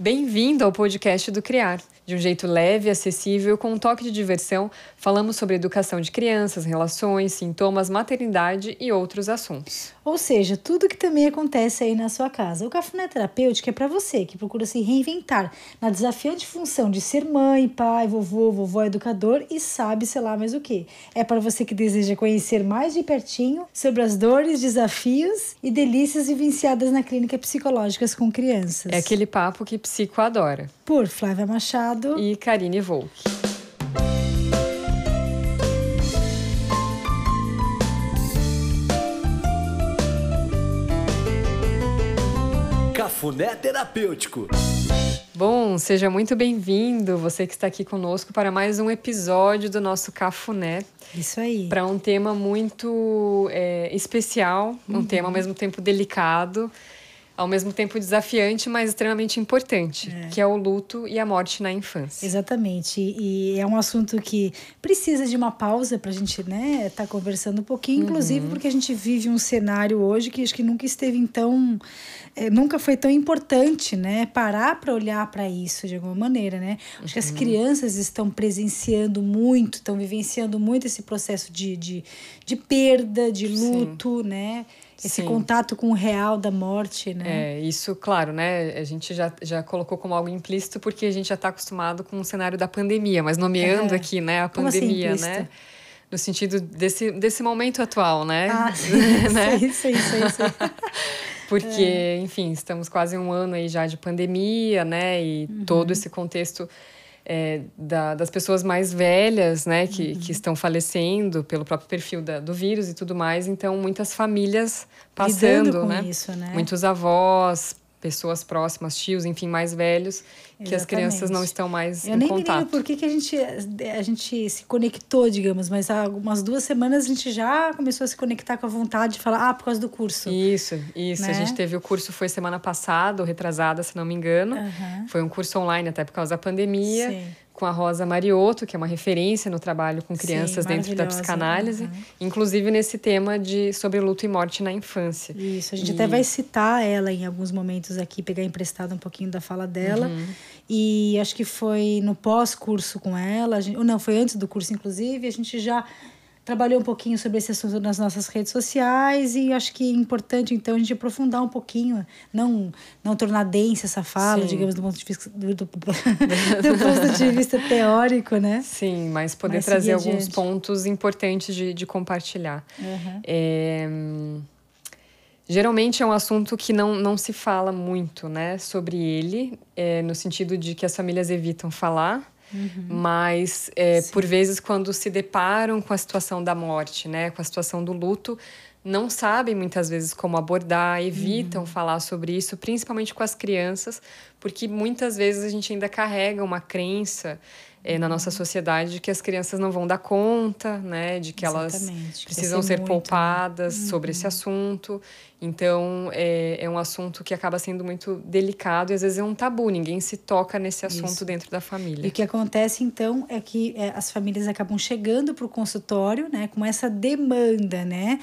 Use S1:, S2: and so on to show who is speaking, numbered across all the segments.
S1: Bem-vindo ao podcast do Criar. De um jeito leve, acessível, com um toque de diversão, falamos sobre educação de crianças, relações, sintomas, maternidade e outros assuntos.
S2: Ou seja, tudo que também acontece aí na sua casa. O Cafuné Terapêutico é para você que procura se reinventar na desafiante função de ser mãe, pai, vovô, vovó, educador e sabe, sei lá, mais o que. É para você que deseja conhecer mais de pertinho sobre as dores, desafios e delícias vivenciadas na clínica psicológicas com crianças.
S1: É aquele papo que psico adora.
S2: Por Flávia Machado
S1: e Karine Volk.
S3: Cafuné Terapêutico.
S1: Bom, seja muito bem-vindo, você que está aqui conosco para mais um episódio do nosso Cafuné.
S2: Isso aí.
S1: Para um tema muito é, especial, um tema ao mesmo tempo delicado ao mesmo tempo desafiante, mas extremamente importante, é. que é o luto e a morte na infância.
S2: Exatamente. E é um assunto que precisa de uma pausa para a gente né, estar tá conversando um pouquinho, inclusive uhum. porque a gente vive um cenário hoje que acho que nunca esteve tão. É, nunca foi tão importante, né? Parar para olhar para isso de alguma maneira, né? Acho uhum. que as uhum. crianças estão presenciando muito, estão vivenciando muito esse processo de, de, de perda, de luto, Sim. né? Esse Sim. contato com o real da morte, né?
S1: É, isso, claro, né? A gente já, já colocou como algo implícito porque a gente já está acostumado com o cenário da pandemia, mas nomeando é. aqui, né, a assim pandemia, assim, né? No sentido desse, desse momento atual, né?
S2: Ah, sim, né? isso, isso, isso.
S1: porque, é. enfim, estamos quase um ano aí já de pandemia, né? E uhum. todo esse contexto é, da, das pessoas mais velhas, né, que, uhum. que estão falecendo pelo próprio perfil da, do vírus e tudo mais. Então, muitas famílias passando, né?
S2: Isso, né?
S1: Muitos avós, pessoas próximas, tios, enfim, mais velhos, Exatamente. que as crianças não estão mais
S2: Eu
S1: em
S2: nem
S1: contato.
S2: Eu nem por que, que a, gente, a gente se conectou, digamos, mas há algumas duas semanas a gente já começou a se conectar com a vontade de falar, ah, por causa do curso.
S1: Isso, isso. Né? A gente teve o curso, foi semana passada, ou retrasada, se não me engano. Uhum. Foi um curso online, até por causa da pandemia. Sim com a Rosa Mariotto, que é uma referência no trabalho com crianças Sim, dentro da psicanálise, uhum. inclusive nesse tema de sobre luto e morte na infância.
S2: Isso, a gente e... até vai citar ela em alguns momentos aqui, pegar emprestado um pouquinho da fala dela. Uhum. E acho que foi no pós-curso com ela, gente, ou não, foi antes do curso, inclusive, a gente já trabalhou um pouquinho sobre esse assunto nas nossas redes sociais e acho que é importante então a gente aprofundar um pouquinho, não não tornar densa essa fala, Sim. digamos do ponto de vista do, do, do, ponto de vista teórico, né?
S1: Sim, mas poder mas trazer alguns adiante. pontos importantes de, de compartilhar.
S2: Uhum.
S1: É, geralmente é um assunto que não, não se fala muito, né, sobre ele, é, no sentido de que as famílias evitam falar Uhum. Mas, é, por vezes, quando se deparam com a situação da morte, né, com a situação do luto, não sabem muitas vezes como abordar, evitam uhum. falar sobre isso, principalmente com as crianças, porque muitas vezes a gente ainda carrega uma crença é, na nossa sociedade de que as crianças não vão dar conta, né, de que
S2: Exatamente,
S1: elas precisam ser, ser muito, poupadas né? sobre esse uhum. assunto. Então, é, é um assunto que acaba sendo muito delicado e às vezes é um tabu, ninguém se toca nesse assunto Isso. dentro da família.
S2: E o que acontece então é que é, as famílias acabam chegando para o consultório, né, com essa demanda, né?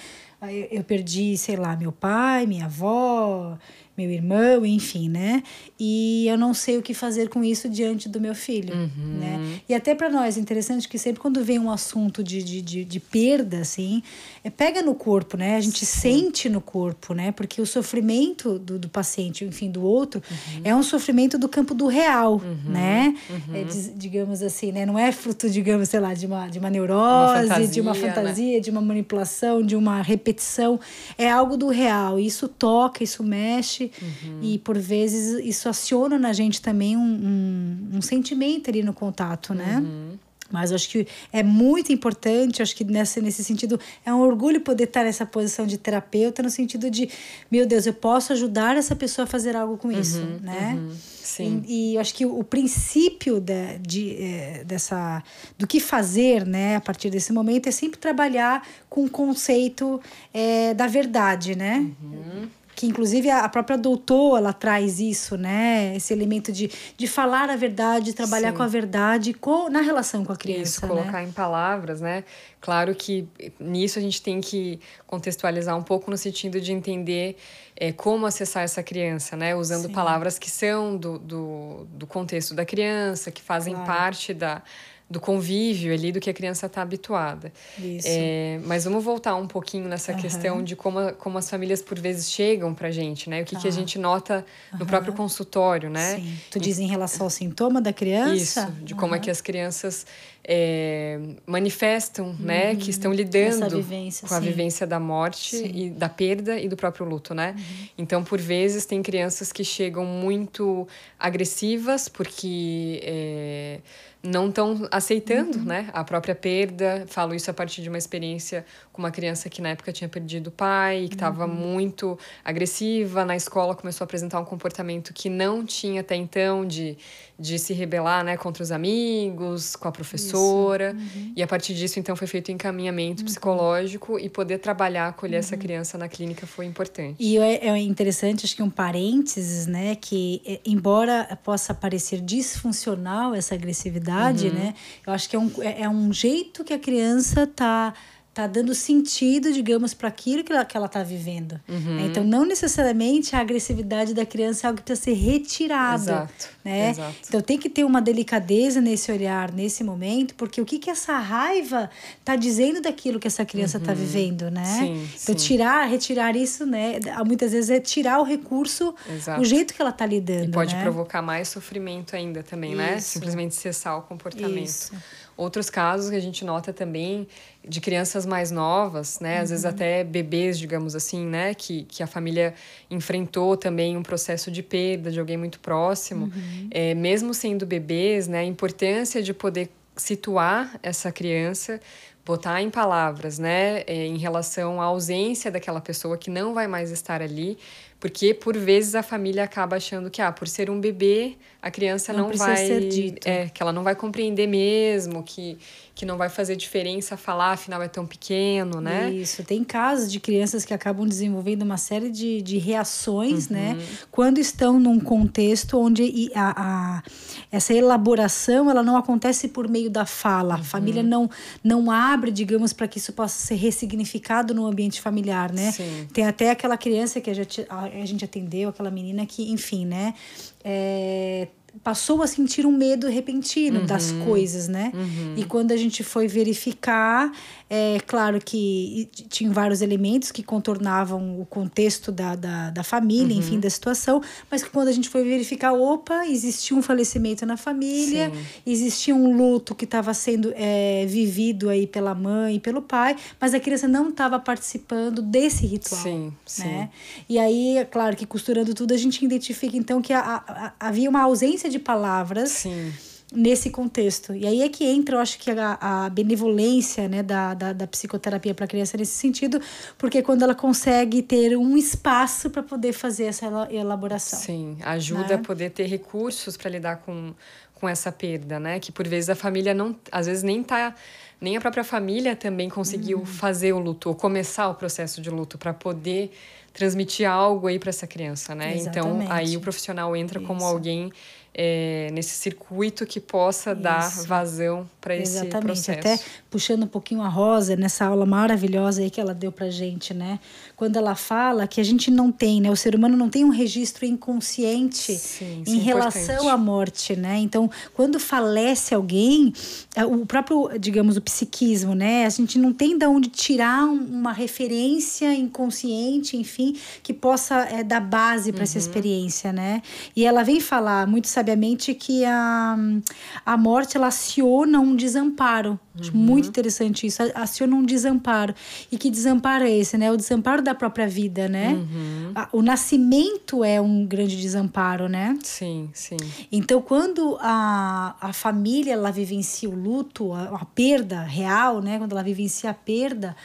S2: Eu perdi, sei lá, meu pai, minha avó, meu irmão, enfim, né? E eu não sei o que fazer com isso diante do meu filho, uhum. né? E até para nós é interessante que sempre quando vem um assunto de, de, de, de perda, assim, é, pega no corpo, né? A gente Sim. sente no corpo, né? Porque o sofrimento do, do paciente, enfim, do outro, uhum. é um sofrimento do campo do real, uhum. né? É, uhum. digamos assim, né? Não é fruto, digamos, sei lá, de uma, de uma neurose, uma fantasia, de uma fantasia, né? de uma manipulação, de uma repetição. É algo do real. Isso toca, isso mexe Uhum. E por vezes isso aciona na gente também um, um, um sentimento ali no contato, né? Uhum. Mas acho que é muito importante, acho que nessa, nesse sentido é um orgulho poder estar nessa posição de terapeuta, no sentido de, meu Deus, eu posso ajudar essa pessoa a fazer algo com isso, uhum, né? Uhum,
S1: sim.
S2: E, e acho que o, o princípio de, de, é, dessa, do que fazer, né, a partir desse momento, é sempre trabalhar com o conceito é, da verdade, né?
S1: Uhum
S2: que inclusive a própria doutora ela traz isso, né? Esse elemento de, de falar a verdade, trabalhar Sim. com a verdade com, na relação com a criança. Isso,
S1: colocar
S2: né?
S1: em palavras, né? Claro que nisso a gente tem que contextualizar um pouco no sentido de entender é, como acessar essa criança, né? Usando Sim. palavras que são do, do, do contexto da criança, que fazem claro. parte da do convívio ali do que a criança está habituada. Isso. É, mas vamos voltar um pouquinho nessa uhum. questão de como, como as famílias por vezes chegam para a gente, né? O que, que a tá. gente nota no uhum. próprio consultório, né? Sim.
S2: Tu diz em relação ao sintoma da criança?
S1: Isso, de como é que as crianças é, manifestam, né? Que estão lidando vivência, com a sim. vivência da morte sim. e da perda e do próprio luto, né? Uhum. Então, por vezes, tem crianças que chegam muito agressivas porque... É, não estão aceitando uhum. né, a própria perda. Falo isso a partir de uma experiência com uma criança que na época tinha perdido o pai, que estava uhum. muito agressiva. Na escola começou a apresentar um comportamento que não tinha até então de, de se rebelar né, contra os amigos, com a professora. Uhum. E a partir disso, então, foi feito o um encaminhamento uhum. psicológico e poder trabalhar, acolher essa uhum. criança na clínica foi importante.
S2: E é, é interessante, acho que um parênteses, né, que é, embora possa parecer disfuncional essa agressividade, uhum. né, eu acho que é um, é, é um jeito que a criança está tá dando sentido, digamos, para aquilo que ela, que ela tá vivendo. Uhum. Então, não necessariamente a agressividade da criança é algo que precisa ser retirado. Exato. Né? Exato. Então, tem que ter uma delicadeza nesse olhar, nesse momento, porque o que, que essa raiva tá dizendo daquilo que essa criança tá uhum. tá vivendo, né? Sim, então, sim. tirar, retirar isso, né? Muitas vezes é tirar o recurso, Exato. o jeito que ela tá lidando. E
S1: pode
S2: né?
S1: provocar mais sofrimento ainda também, né? isso. né? Simplesmente cessar o comportamento. Isso. Outros casos que a gente nota também de crianças mais novas, né? Às uhum. vezes até bebês, digamos assim, né? Que, que a família enfrentou também um processo de perda de alguém muito próximo. Uhum. É, mesmo sendo bebês, né? A importância de poder situar essa criança botar em palavras, né, é, em relação à ausência daquela pessoa que não vai mais estar ali, porque por vezes a família acaba achando que ah, por ser um bebê, a criança não, não vai ser dito. é que ela não vai compreender mesmo, que que não vai fazer diferença falar, afinal é tão pequeno, né?
S2: Isso, tem casos de crianças que acabam desenvolvendo uma série de, de reações, né? uhum. né? Quando estão num contexto onde a, a, essa elaboração ela não acontece por meio da fala. Uhum. A família não, não abre, digamos, para que isso possa ser ressignificado no ambiente familiar, né? Sim. Tem até aquela criança que a gente, a gente atendeu, aquela menina que, enfim, né? É, passou a sentir um medo repentino uhum. das coisas, né? Uhum. E quando a gente foi verificar, é claro que tinha vários elementos que contornavam o contexto da, da, da família, uhum. enfim, da situação, mas que quando a gente foi verificar, opa, existia um falecimento na família, Sim. existia um luto que estava sendo é, vivido aí pela mãe e pelo pai, mas a criança não estava participando desse ritual. Sim, né? Sim. E aí, é claro que costurando tudo, a gente identifica então que a, a, a, havia uma ausência de palavras. Sim nesse contexto. E aí é que entra, eu acho que a, a benevolência né, da, da, da psicoterapia para a criança nesse sentido, porque quando ela consegue ter um espaço para poder fazer essa elaboração.
S1: Sim, ajuda né? a poder ter recursos para lidar com, com essa perda, né? Que por vezes a família não, às vezes nem tá nem a própria família também conseguiu uhum. fazer o luto ou começar o processo de luto para poder transmitir algo aí para essa criança, né? Exatamente. Então aí o profissional entra Isso. como alguém é, nesse circuito que possa Isso. dar vazão para esse processo.
S2: Até puxando um pouquinho a Rosa nessa aula maravilhosa aí que ela deu para gente, né? Quando ela fala que a gente não tem, né? O ser humano não tem um registro inconsciente Sim, em é relação importante. à morte, né? Então, quando falece alguém, é, o próprio, digamos, o psiquismo, né? A gente não tem de onde tirar uma referência inconsciente, enfim, que possa é, dar base para uhum. essa experiência, né? E ela vem falar muito sabiamente que a, a morte ela aciona um desamparo. Acho uhum. muito interessante isso, aciona um desamparo. E que desamparo é esse, né? O desamparo da própria vida, né? Uhum. O nascimento é um grande desamparo, né?
S1: Sim, sim.
S2: Então, quando a, a família ela vivencia o luto, a, a perda real, né? Quando ela vivencia a perda,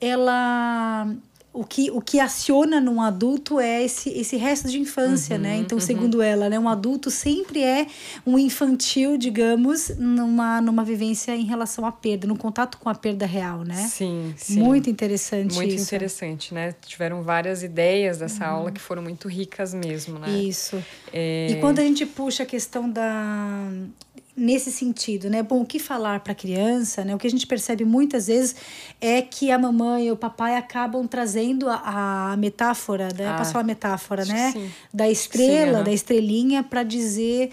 S2: ela o que, o que aciona num adulto é esse, esse resto de infância, né? uhum, né? Então, uhum. segundo ela, né, um adulto sempre é um infantil, digamos, numa, numa vivência em relação à perda, no contato com a perda real, né?
S1: Sim, sim.
S2: Muito interessante
S1: muito
S2: isso.
S1: interessante, né? Tiveram várias ideias dessa uhum. aula que foram muito ricas mesmo, né?
S2: Isso. É... E quando a gente puxa a questão da nesse sentido, né? Bom, o que falar para a criança, né? O que a gente percebe muitas vezes é que a mamãe e o papai acabam trazendo a, a metáfora, né? Ah, Posso falar metáfora, né? Sim. Da estrela, sim, da estrelinha para dizer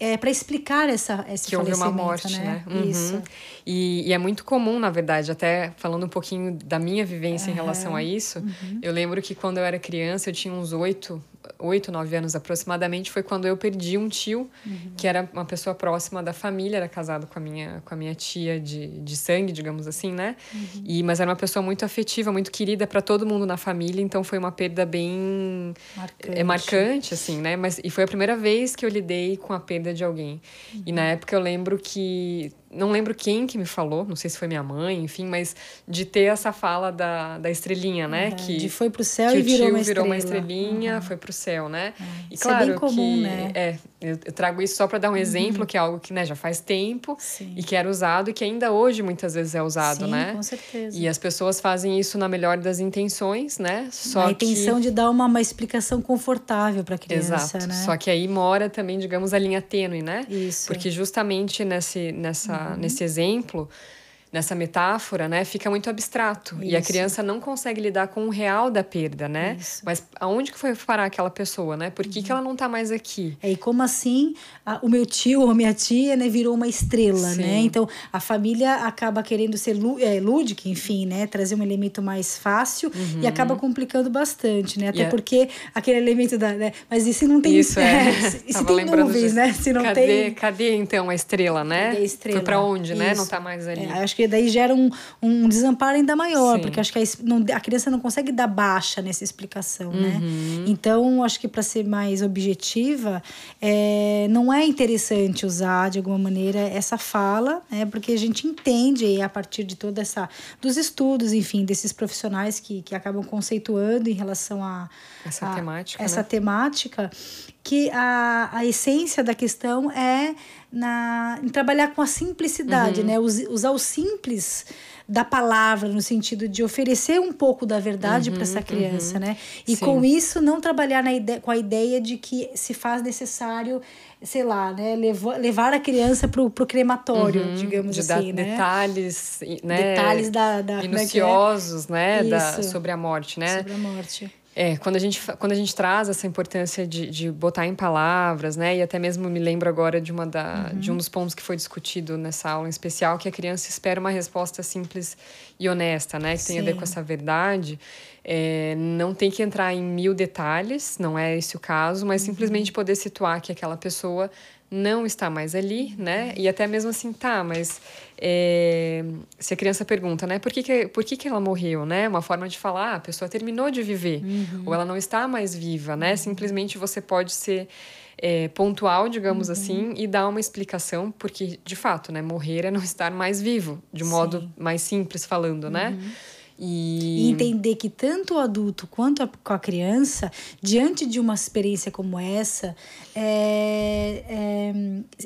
S2: é, para explicar essa, esse
S1: que houve uma morte, né?
S2: né? Uhum. Isso.
S1: E, e, é muito comum, na verdade, até falando um pouquinho da minha vivência uhum. em relação a isso, uhum. eu lembro que quando eu era criança, eu tinha uns oito oito, nove anos aproximadamente, foi quando eu perdi um tio, uhum. que era uma pessoa próxima da família, era casado com a minha, com a minha tia de, de sangue, digamos assim, né? Uhum. E, mas era uma pessoa muito afetiva, muito querida para todo mundo na família, então foi uma perda bem
S2: marcante,
S1: é, marcante assim, né? Mas, e foi a primeira vez que eu lidei com a perda de alguém. Uhum. E na época eu lembro que não lembro quem que me falou, não sei se foi minha mãe, enfim, mas de ter essa fala da, da estrelinha, né? Uhum,
S2: que, de foi pro céu e virou uma,
S1: virou
S2: uma
S1: estrelinha, uhum. foi pro céu, né?
S2: Uhum. E isso claro é bem comum,
S1: que,
S2: né?
S1: É, eu, eu trago isso só para dar um exemplo, que é algo que né, já faz tempo
S2: Sim.
S1: e que era usado e que ainda hoje muitas vezes é usado,
S2: Sim,
S1: né?
S2: com certeza.
S1: E as pessoas fazem isso na melhor das intenções, né? Só
S2: a intenção
S1: que...
S2: de dar uma, uma explicação confortável para a criança,
S1: Exato.
S2: né?
S1: Só que aí mora também, digamos, a linha tênue, né?
S2: Isso.
S1: Porque justamente nesse, nessa, uhum. nesse exemplo nessa metáfora, né, fica muito abstrato. Isso. E a criança não consegue lidar com o real da perda, né?
S2: Isso.
S1: Mas aonde que foi parar aquela pessoa, né? Por que, uhum. que ela não está mais aqui?
S2: É, e como assim a, o meu tio ou minha tia, né, virou uma estrela, Sim. né? Então a família acaba querendo ser é, lúdica, enfim, né? Trazer um elemento mais fácil uhum. e acaba complicando bastante, né? Até yeah. porque aquele elemento da. Né? Mas e se não tem.
S1: Isso, é.
S2: se, se tem nuvens, né? Se não
S1: cadê,
S2: tem.
S1: Cadê então a estrela, né?
S2: Cadê a estrela?
S1: Foi para onde, né? Não está mais ali.
S2: É, acho que daí gera um, um desamparo ainda maior, Sim. porque acho que a, não, a criança não consegue dar baixa nessa explicação, né?
S1: uhum.
S2: né? Então, acho que para ser mais objetiva, é, não é interessante usar de alguma maneira essa fala, né? Porque a gente entende a partir de toda essa dos estudos, enfim, desses profissionais que, que acabam conceituando em relação a
S1: essa
S2: a,
S1: temática,
S2: essa
S1: né?
S2: temática que a, a essência da questão é na, em trabalhar com a simplicidade, uhum. né? usar o simples da palavra no sentido de oferecer um pouco da verdade uhum, para essa criança, uhum. né? E Sim. com isso não trabalhar na ideia, com a ideia de que se faz necessário, sei lá, né, levar, levar a criança pro, pro crematório, uhum, digamos
S1: de
S2: assim, né?
S1: Detalhes, né?
S2: Detalhes da, da
S1: é é? minuciosos, é né, da, sobre a morte, né?
S2: Sobre a morte.
S1: É, quando a gente, quando a gente traz essa importância de, de botar em palavras, né? E até mesmo me lembro agora de, uma da, uhum. de um dos pontos que foi discutido nessa aula em especial, que a criança espera uma resposta simples e honesta, né? Que Sim. tem a ver com essa verdade. É, não tem que entrar em mil detalhes, não é esse o caso, mas uhum. simplesmente poder situar que aquela pessoa não está mais ali, né? E até mesmo assim, tá, mas é, se a criança pergunta, né, por que, que, por que, que ela morreu, né? Uma forma de falar, ah, a pessoa terminou de viver,
S2: uhum.
S1: ou ela não está mais viva, né? Uhum. Simplesmente você pode ser é, pontual, digamos uhum. assim, e dar uma explicação, porque, de fato, né, morrer é não estar mais vivo, de um Sim. modo mais simples falando, né?
S2: Uhum. E... e... entender que tanto o adulto quanto a, com a criança, diante de uma experiência como essa, é, é,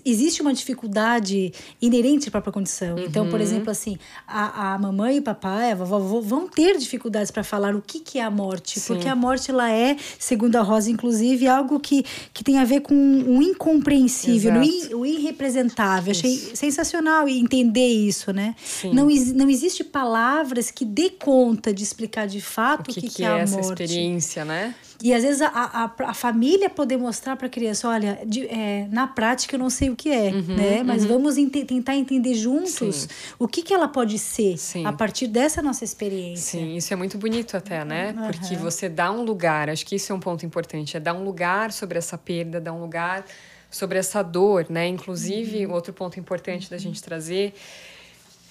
S2: existe uma dificuldade inerente à própria condição. Uhum. Então, por uhum. exemplo, assim, a, a mamãe e o papai, a vovó, vão ter dificuldades para falar o que, que é a morte, Sim. porque a morte ela é, segundo a Rosa, inclusive, algo que, que tem a ver com o um incompreensível, o, o irrepresentável. Isso. Achei sensacional entender isso, né? Não, não existe palavras que dê conta de explicar de fato o que,
S1: que,
S2: que, que é, é a
S1: essa
S2: morte.
S1: experiência, né?
S2: E às vezes a, a, a família poder mostrar para a criança, olha, de, é, na prática eu não sei o que é,
S1: uhum,
S2: né? Mas
S1: uhum.
S2: vamos ente tentar entender juntos
S1: Sim.
S2: o que, que ela pode ser
S1: Sim.
S2: a partir dessa nossa experiência.
S1: Sim, isso é muito bonito até, né?
S2: Uhum.
S1: Porque você dá um lugar, acho que isso é um ponto importante, é dar um lugar sobre essa perda, dar um lugar sobre essa dor, né? Inclusive,
S2: uhum.
S1: outro ponto importante da gente trazer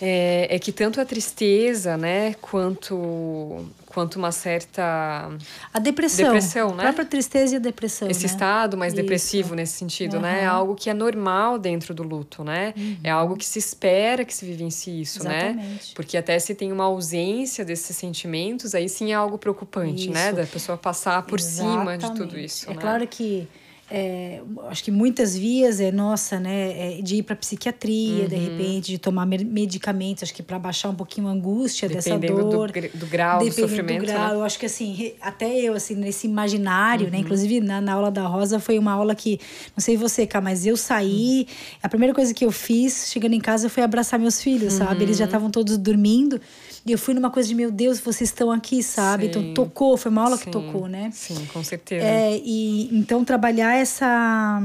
S1: É, é que tanto a tristeza, né, quanto quanto uma certa
S2: a depressão,
S1: depressão né?
S2: a própria tristeza e a depressão,
S1: esse
S2: né?
S1: estado mais
S2: Isso.
S1: depressivo nesse sentido,
S2: Uhum.
S1: né? É algo que é normal dentro do luto, né? É algo que se espera que se vivencie isso, né?
S2: Exatamente.
S1: Porque até se tem uma ausência desses sentimentos, aí sim é algo preocupante, né?
S2: Isso.
S1: Da pessoa passar por cima de tudo
S2: Exatamente.
S1: isso,
S2: É
S1: né?
S2: claro que é, acho que muitas vias é nossa, né, é de ir para psiquiatria,
S1: Uhum.
S2: de repente, de tomar me- medicamentos, acho que para baixar um pouquinho a angústia dessa
S1: Dependendo
S2: dor.
S1: do, do grau do sofrimento,
S2: do grau,
S1: né?
S2: eu acho que assim, até eu, assim, nesse imaginário,
S1: Uhum.
S2: né? Inclusive na, na aula da Rosa foi uma aula que, não sei você, Cá, mas eu saí,
S1: Uhum.
S2: a primeira coisa que eu fiz, chegando em casa, foi abraçar meus filhos, sabe? Eles já
S1: Uhum.
S2: estavam todos dormindo. E eu fui numa coisa de, meu Deus, vocês estão aqui, sabe? Então
S1: Sim.
S2: tocou, foi uma aula que
S1: Sim,
S2: tocou, né?
S1: Sim, com certeza.
S2: É, e então trabalhar essa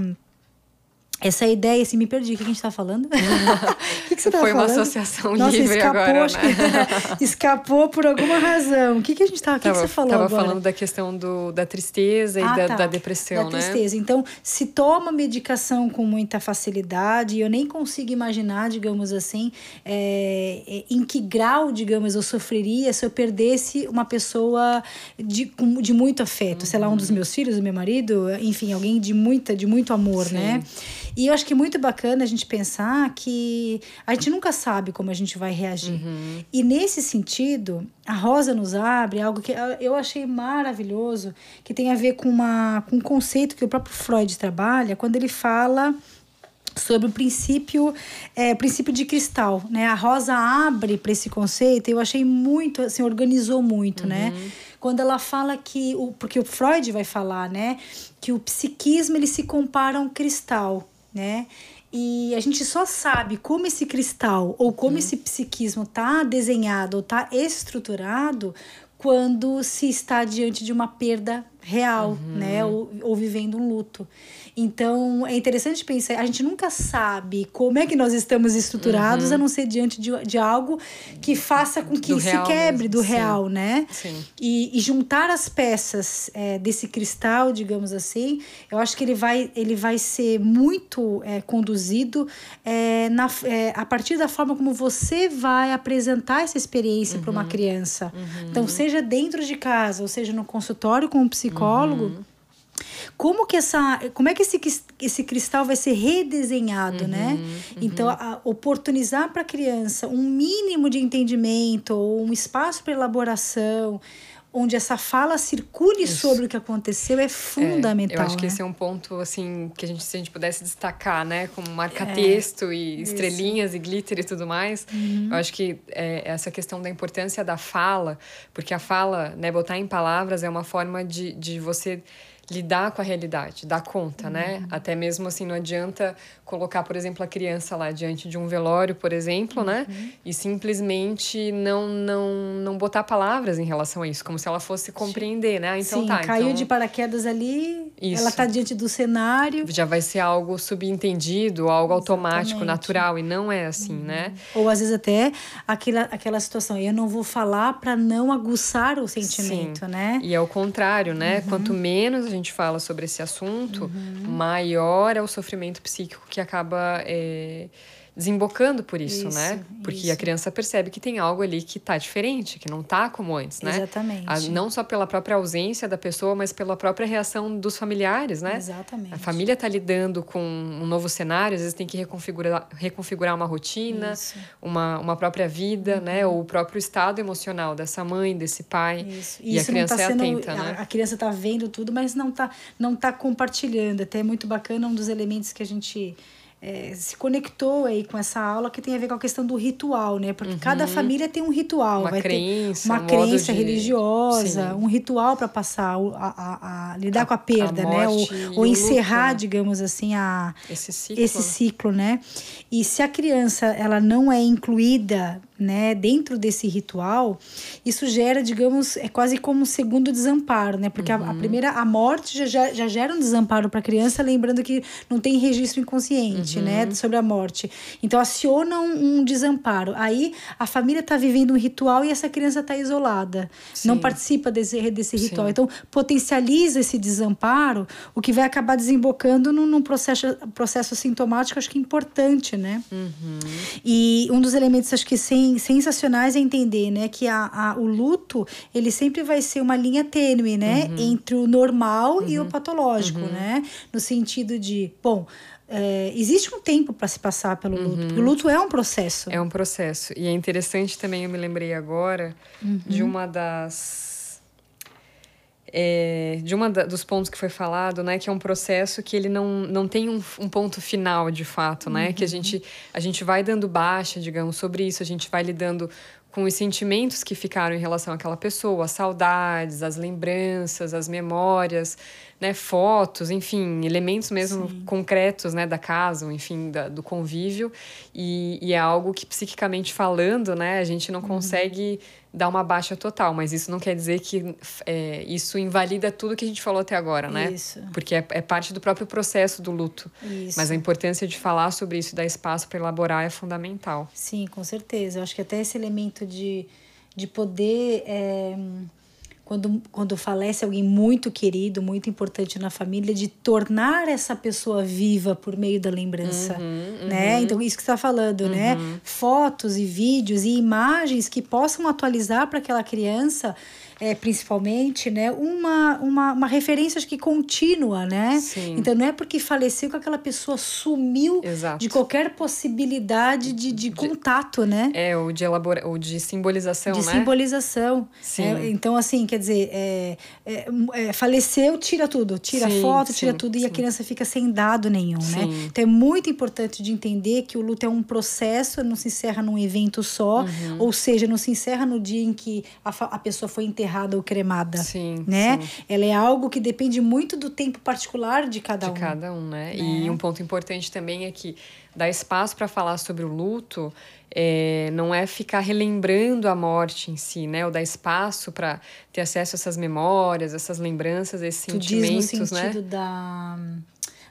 S2: essa ideia, assim, me perdi. O que a gente tá falando? O que, que você tava
S1: Foi uma
S2: falando?
S1: associação
S2: Nossa,
S1: livre
S2: escapou,
S1: agora,
S2: acho
S1: né?
S2: que escapou por alguma razão. O que, que a gente tava, o que, que
S1: Tava,
S2: você falou
S1: tava
S2: agora?
S1: falando da questão do, da tristeza e
S2: Ah,
S1: da,
S2: tá.
S1: da depressão,
S2: da
S1: né?
S2: tristeza. Então, se toma medicação com muita facilidade, eu nem consigo imaginar, digamos assim, é, é, em que grau, digamos, eu sofreria se eu perdesse uma pessoa de, de muito afeto, sei lá, um dos meus filhos, o meu marido, enfim, alguém de muita, de muito amor,
S1: Sim.
S2: né? E eu acho que é muito bacana a gente pensar que a gente nunca sabe como a gente vai reagir.
S1: Uhum.
S2: E nesse sentido, a Rosa nos abre algo que eu achei maravilhoso, que tem a ver com, uma, com um conceito que o próprio Freud trabalha, quando ele fala sobre o princípio é, princípio de cristal, né? A Rosa abre para esse conceito. e Eu achei muito, assim, organizou muito, né? Quando ela fala que o porque o Freud vai falar, né, que o psiquismo ele se compara a um cristal, né? E a gente só sabe como esse cristal ou como esse psiquismo está desenhado ou está estruturado quando se está diante de uma perda real, né? Ou, ou vivendo um luto. Então, é interessante pensar, a gente nunca sabe como é que nós estamos estruturados, a não ser diante de, de algo que faça com que
S1: Do
S2: se quebre
S1: mesmo,
S2: do
S1: sim.
S2: real, né?
S1: Sim.
S2: E, e juntar as peças é, desse cristal, digamos assim, eu acho que ele vai, ele vai ser muito é, conduzido é, na, é, a partir da forma como você vai apresentar essa experiência para uma criança. Então, seja dentro de casa, ou seja no consultório com um psicólogo. Como que essa, como é que esse, esse cristal vai ser redesenhado, né? Então, a- oportunizar para a criança um mínimo de entendimento ou um espaço para elaboração, onde essa fala circule sobre o que aconteceu é fundamental.
S1: eu acho que
S2: né?
S1: esse é um ponto assim que a gente se a gente pudesse destacar, né, como marca-texto e estrelinhas e glitter e tudo mais.
S2: Uhum.
S1: Eu acho que é, essa questão da importância da fala, porque a fala, né, botar em palavras é uma forma de, de você lidar com a realidade, dar conta, né?
S2: Uhum.
S1: Até mesmo assim, não adianta colocar, por exemplo, a criança lá diante de um velório, por exemplo, né?
S2: Uhum.
S1: E simplesmente não, não, não botar palavras em relação a isso, como se ela fosse compreender, né? Ah, Então
S2: Sim,
S1: tá,
S2: caiu
S1: então
S2: de paraquedas ali,
S1: Isso.
S2: ela está diante do cenário.
S1: já vai ser algo subentendido, algo automático,
S2: Exatamente. Uhum.
S1: natural, e não é assim, né?
S2: Ou às vezes até aquela, aquela situação, eu não vou falar para não aguçar o sentimento,
S1: Sim.
S2: né?
S1: E ao contrário, né?
S2: Uhum.
S1: Quanto menos a gente fala sobre esse assunto, maior é o sofrimento psíquico que acaba é, desembocando por isso,
S2: Isso,
S1: né? Porque
S2: isso.
S1: a criança percebe que tem algo ali que tá diferente, que não tá como antes, né?
S2: Exatamente.
S1: A- não só pela própria ausência da pessoa, mas pela própria reação dos familiares, né?
S2: Exatamente.
S1: A família está lidando com um novo cenário, às vezes tem que reconfigurar, reconfigurar uma rotina,
S2: Isso.
S1: uma, uma própria vida, né? Ou o próprio estado emocional dessa mãe, desse pai.
S2: Isso.
S1: E a
S2: Isso
S1: criança
S2: tá
S1: é
S2: sendo,
S1: atenta,
S2: a,
S1: né?
S2: a criança tá vendo tudo, mas não tá, não tá compartilhando. Até é muito bacana um dos elementos que a gente é, se conectou aí com essa aula que tem a ver com a questão do ritual, né? Porque cada família tem um ritual,
S1: Uhum. Uma
S2: vai
S1: crença,
S2: ter uma
S1: um
S2: crença
S1: de-
S2: religiosa,
S1: Sim.
S2: um ritual para passar a, a, a lidar com a perda, né? Ou, ou
S1: o
S2: encerrar,
S1: luto,
S2: digamos assim, a
S1: Esse ciclo.
S2: esse ciclo, né? E se a criança ela não é incluída né, dentro desse ritual, isso gera, digamos, é quase como um segundo desamparo, né? Porque uhum. a, a, uhum. primeira, a morte já, já gera um desamparo para a criança, lembrando que não tem registro inconsciente, né, uhum. né, sobre a morte. Então aciona um, um desamparo. Aí a família está vivendo um ritual e essa criança está isolada, Sim. não participa desse, desse ritual. Sim. Então potencializa esse desamparo, o que vai acabar desembocando num, num processo, processo sintomático, acho que importante, né? Uhum. E um dos elementos, acho que sem sensacionais é entender, né, que a, a, o luto, ele sempre vai ser uma linha tênue, né, uhum. entre o normal uhum. e o uhum. patológico, uhum. né, no sentido de, bom, é, existe um tempo para se passar pelo luto. Uhum. O luto é um processo.
S1: É um processo. E é interessante também, eu me lembrei agora uhum. de uma das é, de uma dos pontos que foi falado, né, que é um processo que ele não, não tem um, um ponto final de fato, né, uhum. que a gente, a gente vai dando baixa, digamos, sobre isso, a gente vai lidando com os sentimentos que ficaram em relação àquela pessoa, as saudades, as lembranças, as memórias, né, fotos, enfim, elementos mesmo Sim. concretos, né, da casa, enfim, da, do convívio, e, e, é algo que psiquicamente falando, né, a gente não uhum. consegue dar uma baixa total, mas isso não quer dizer que é, isso invalida tudo que a gente falou até agora, né? Isso. Porque é, é parte do próprio processo do luto. Isso. Mas a importância de falar sobre isso e dar espaço para elaborar é fundamental.
S2: Sim, com certeza. Eu acho que até esse elemento de, de poder. É quando, quando falece alguém muito querido, muito importante na família, de tornar essa pessoa viva por meio da lembrança, uhum, né? Uhum. Então, isso que você está falando, né? uhum. né? Fotos e vídeos e imagens que possam atualizar para aquela criança é, principalmente, né, uma, uma, uma referência que contínua, né? Sim. Então não é porque faleceu que aquela pessoa sumiu Exato. de qualquer possibilidade de, de, de contato, né?
S1: É, ou de elabora, ou de simbolização,
S2: de
S1: né?
S2: simbolização. Sim. É, então, assim, quer dizer, é, é, é faleceu, tira tudo, tira sim, foto, tira sim, tudo, e a criança fica sem dado nenhum, né? Então é muito importante de entender que o luto é um processo, não se encerra num evento só, uhum. ou seja, não se encerra no dia em que a, a pessoa foi enterrada enterrada ou cremada. Sim. Né? Sim. Ela é algo que depende muito do tempo particular de cada
S1: de
S2: um.
S1: De cada um, né? né? E um ponto importante também é que dar espaço para falar sobre o luto é, não é ficar relembrando a morte em si, né? Ou dar espaço para ter acesso a essas memórias, essas lembranças, esses tu sentimentos,
S2: diz no sentido
S1: né?
S2: da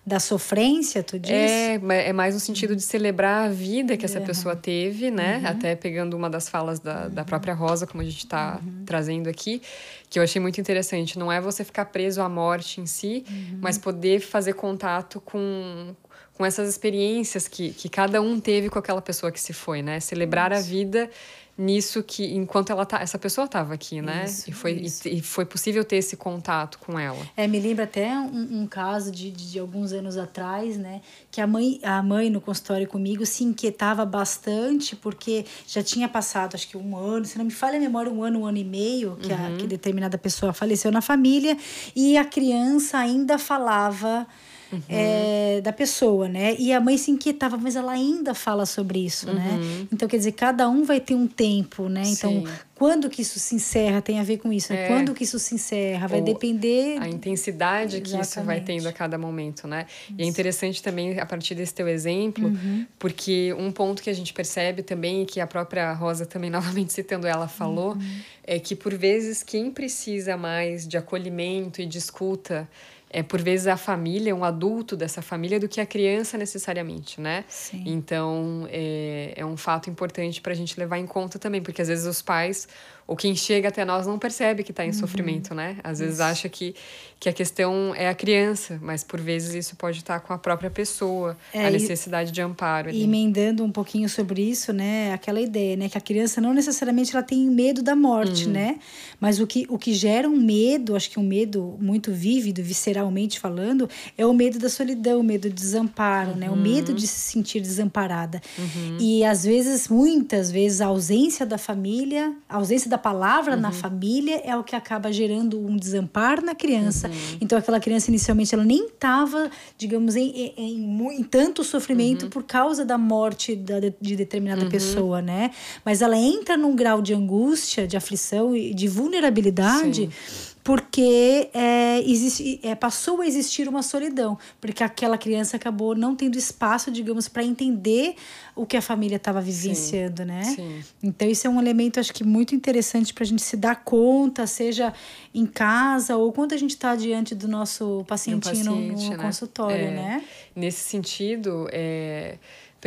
S2: da sofrência, tu diz?
S1: É, é mais no sentido de celebrar a vida que essa uhum. pessoa teve, né? Uhum. Até pegando uma das falas da, uhum. da própria Rosa, como a gente está uhum. trazendo aqui, que eu achei muito interessante. Não é você ficar preso à morte em si, uhum. mas poder fazer contato com, com essas experiências que, que cada um teve com aquela pessoa que se foi, né? Celebrar a vida nisso que enquanto ela tá essa pessoa estava aqui né isso, e foi. E, e, foi possível ter esse contato com ela
S2: é me lembra até um, um caso de, de, de, alguns anos atrás né que a mãe a mãe no consultório comigo se inquietava bastante porque já tinha passado acho que um ano se não me falha a memória um ano um ano e meio que uhum. a que determinada pessoa faleceu na família e a criança ainda falava uhum. é, da pessoa, né? E a mãe se inquietava, mas ela ainda fala sobre isso, né? uhum. né? Então, quer dizer, cada um vai ter um tempo, né? Então, Sim. quando que isso se encerra tem a ver com isso, né? É. Quando que isso se encerra vai Ou depender...
S1: A intensidade Exatamente. que isso vai tendo a cada momento, né? Isso. E é interessante também, a partir desse teu exemplo, uhum. porque um ponto que a gente percebe também, e que a própria Rosa também, novamente citando ela, falou, uhum. é que, por vezes, quem precisa mais de acolhimento e de escuta é por vezes a família, um adulto dessa família, do que a criança necessariamente, né? Sim. Então é, é um fato importante para a gente levar em conta também, porque às vezes os pais ou quem chega até nós não percebe que está em uhum. sofrimento, né? Às vezes acha que, que a questão é a criança, mas por vezes isso pode estar com a própria pessoa, é, a necessidade e, de amparo.
S2: Ali. E emendando um pouquinho sobre isso, né? Aquela ideia, né? Que a criança não necessariamente ela tem medo da morte, uhum. né? Mas o que, o que gera um medo, acho que um medo muito vívido, visceralmente falando, é o medo da solidão, o medo do desamparo, uhum. né? O medo uhum. de se sentir desamparada. Uhum. E às vezes, muitas vezes, a ausência da família, a ausência da da palavra uhum. na família é o que acaba gerando um desamparo na criança. Uhum. Então, aquela criança, inicialmente, ela nem estava, digamos, em, em, em, tanto sofrimento uhum. por causa da morte da, de determinada uhum. pessoa, né? Mas ela entra num grau de angústia, de aflição e de vulnerabilidade. Sim porque é, existe, é, passou a existir uma solidão, porque aquela criança acabou não tendo espaço, digamos, para entender o que a família estava vivenciando,
S1: Sim.
S2: né?
S1: Sim.
S2: Então, isso é um elemento, acho que, muito interessante para a gente se dar conta, seja em casa ou quando a gente está diante do nosso pacientinho no,
S1: paciente,
S2: no
S1: né?
S2: consultório,
S1: É.
S2: né?
S1: Nesse sentido, é,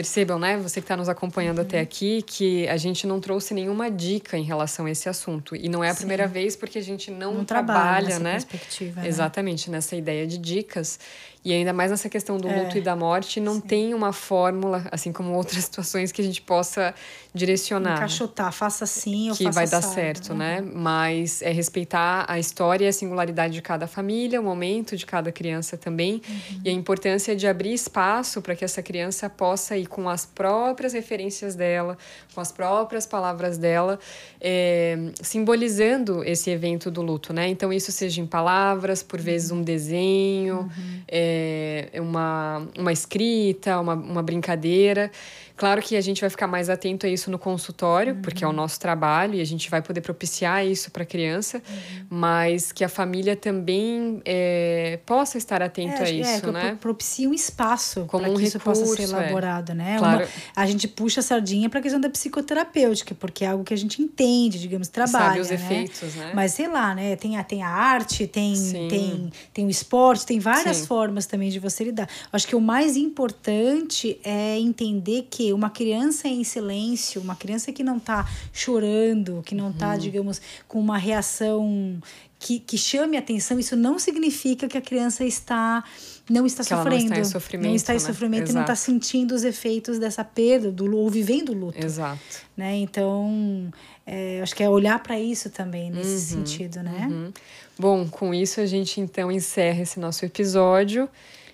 S1: percebam, né, você que está nos acompanhando
S2: Uhum.
S1: até aqui, que a gente não trouxe nenhuma dica em relação a esse assunto. E não é a
S2: Sim.
S1: primeira vez porque a gente não,
S2: Não
S1: trabalha,
S2: trabalha nessa
S1: né?
S2: perspectiva, né?
S1: Exatamente, nessa ideia de dicas. E ainda mais nessa questão do
S2: É.
S1: luto e da morte, não tem uma fórmula, assim como outras situações, que a gente possa direcionar.
S2: Encaixotar, faça assim ou
S1: que
S2: faça
S1: vai dar
S2: assado,
S1: certo,
S2: né?
S1: né? Mas é respeitar a história e a singularidade de cada família, o momento de cada criança também,
S2: Uhum.
S1: e a importância de abrir espaço para que essa criança possa ir com as próprias referências dela, com as próprias palavras dela, é, simbolizando esse evento do luto, né? Então, isso seja em palavras, por vezes um desenho, é, uma, uma escrita, uma, uma brincadeira. Claro que a gente vai ficar mais atento a isso no consultório, porque é o nosso trabalho e a gente vai poder propiciar isso para a criança, mas que a família também é, possa estar atento a
S2: acho que-
S1: isso,
S2: que
S1: né?
S2: propicia um espaço para que isso possa ser
S1: recurso, é.
S2: elaborado, né?
S1: Claro.
S2: Uma- a gente puxa a sardinha para a questão da psicoterapêutica, porque é algo que a gente entende, digamos, trabalha,
S1: Sabe os
S2: né?
S1: efeitos, né?
S2: Mas sei lá, né? Tem a, tem a arte, tem,
S1: Sim.
S2: tem, tem o esporte, tem várias
S1: Sim.
S2: formas também de você lidar. Acho que o mais importante é entender que uma criança em silêncio, uma criança que não tá chorando, que não
S1: Uhum.
S2: tá, digamos, com uma reação que, que chame a atenção, isso não significa que a criança está não está
S1: Que ela não
S2: sofrendo.
S1: está em sofrimento,
S2: não está em
S1: né?
S2: sofrimento e não está sentindo os efeitos dessa perda, do, ou vivendo o luto
S1: Exato.
S2: né? Então, é, acho que é olhar para isso também nesse
S1: Uhum,
S2: sentido, né?
S1: Bom, com isso a gente então encerra esse nosso episódio.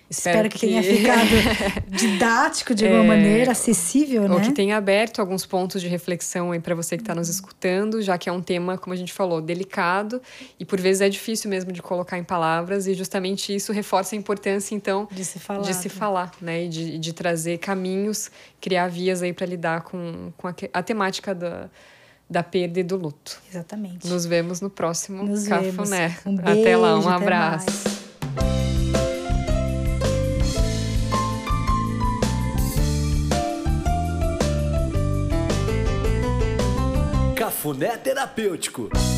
S2: Espero, que, tenha ficado didático de alguma
S1: É,
S2: maneira, acessível,
S1: Ou
S2: né?
S1: que tenha aberto alguns pontos de reflexão aí para você que está nos escutando, já que é um tema, como a gente falou, delicado e por vezes é difícil mesmo de colocar em palavras e justamente isso reforça a importância então
S2: De se falar.
S1: de se falar, né, e de, de trazer caminhos, criar vias aí para lidar com, com a, que- a temática da, da perda e do luto.
S2: Exatamente.
S1: Nos vemos no próximo
S2: Nos.
S1: Cafuné.
S2: Um
S1: até lá, um
S2: beijo,
S1: abraço.
S2: mais.
S3: Cafuné Terapêutico.